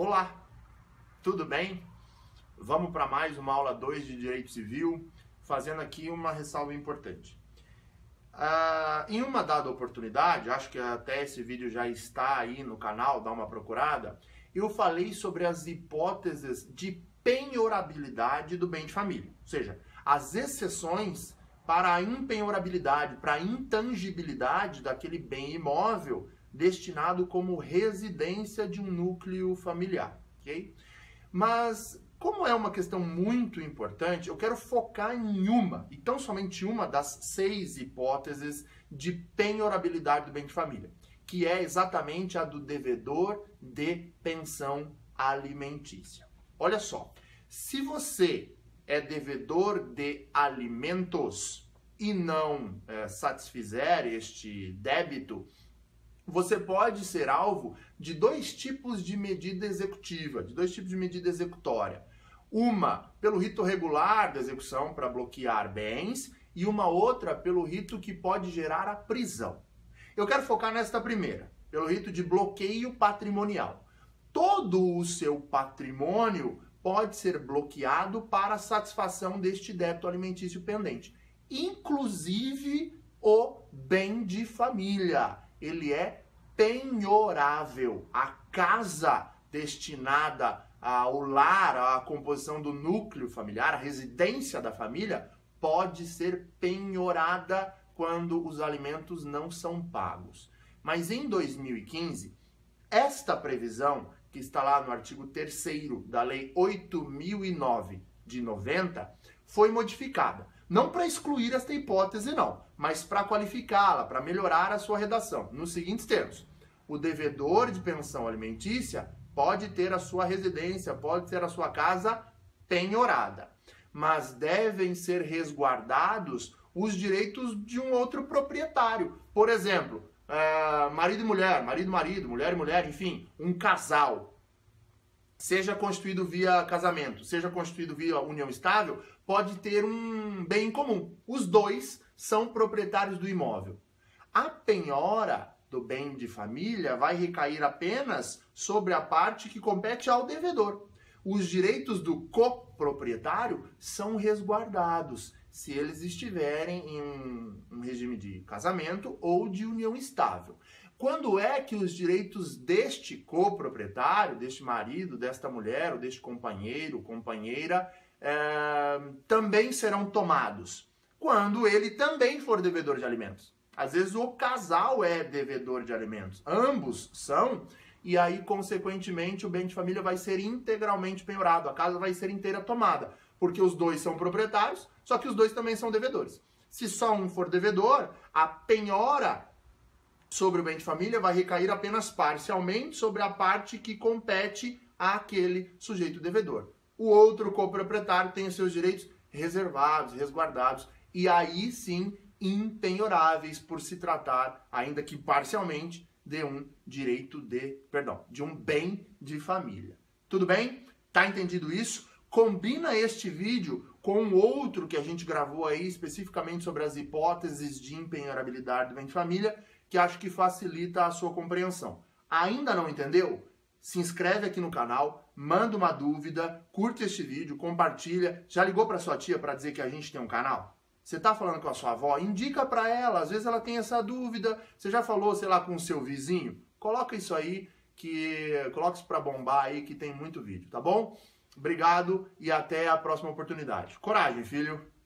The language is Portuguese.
Olá, tudo bem? Vamos para mais uma aula 2 de Direito Civil, fazendo aqui uma ressalva importante. Uh, em uma dada oportunidade, acho que até esse vídeo já está aí no canal, dá uma procurada, eu falei sobre as hipóteses de penhorabilidade do bem de família, ou seja, as exceções para a impenhorabilidade, para a intangibilidade daquele bem imóvel destinado como residência de um núcleo familiar, ok? Mas como é uma questão muito importante, eu quero focar em uma, e tão somente uma das seis hipóteses de penhorabilidade do bem de família, que é exatamente a do devedor de pensão alimentícia. Olha só, se você é devedor de alimentos e não é, satisfizer este débito, você pode ser alvo de dois tipos de medida executiva, de dois tipos de medida executória. Uma pelo rito regular da execução para bloquear bens e uma outra pelo rito que pode gerar a prisão. Eu quero focar nesta primeira, pelo rito de bloqueio patrimonial. Todo o seu patrimônio pode ser bloqueado para satisfação deste débito alimentício pendente, inclusive o bem de família. Ele é penhorável. A casa destinada ao lar, à composição do núcleo familiar, a residência da família, pode ser penhorada quando os alimentos não são pagos. Mas em 2015, esta previsão que está lá no artigo 3 da Lei 8009 de 90, foi modificada. Não para excluir esta hipótese, não, mas para qualificá-la, para melhorar a sua redação, nos seguintes termos: o devedor de pensão alimentícia pode ter a sua residência, pode ter a sua casa penhorada, mas devem ser resguardados os direitos de um outro proprietário. Por exemplo, é, marido e mulher, marido e marido, mulher e mulher, enfim, um casal, seja constituído via casamento, seja constituído via união estável, pode ter um bem em comum. Os dois são proprietários do imóvel. A penhora do bem de família vai recair apenas sobre a parte que compete ao devedor. Os direitos do coproprietário são resguardados se eles estiverem em um, um regime de casamento ou de união estável. Quando é que os direitos deste coproprietário, deste marido, desta mulher, ou deste companheiro, companheira, é, também serão tomados? Quando ele também for devedor de alimentos. Às vezes o casal é devedor de alimentos, ambos são, e aí, consequentemente, o bem de família vai ser integralmente penhorado, a casa vai ser inteira tomada porque os dois são proprietários, só que os dois também são devedores. Se só um for devedor, a penhora sobre o bem de família vai recair apenas parcialmente sobre a parte que compete àquele sujeito devedor. O outro coproprietário tem os seus direitos reservados, resguardados e aí sim impenhoráveis por se tratar, ainda que parcialmente, de um direito de, perdão, de um bem de família. Tudo bem? Tá entendido isso? Combina este vídeo com outro que a gente gravou aí especificamente sobre as hipóteses de empenhorabilidade do bem de família, que acho que facilita a sua compreensão. Ainda não entendeu? Se inscreve aqui no canal, manda uma dúvida, curte este vídeo, compartilha. Já ligou para sua tia para dizer que a gente tem um canal? Você está falando com a sua avó? Indica para ela, às vezes ela tem essa dúvida. Você já falou, sei lá, com o seu vizinho? Coloca isso aí, que coloca isso para bombar aí, que tem muito vídeo, tá bom? Obrigado e até a próxima oportunidade. Coragem, filho!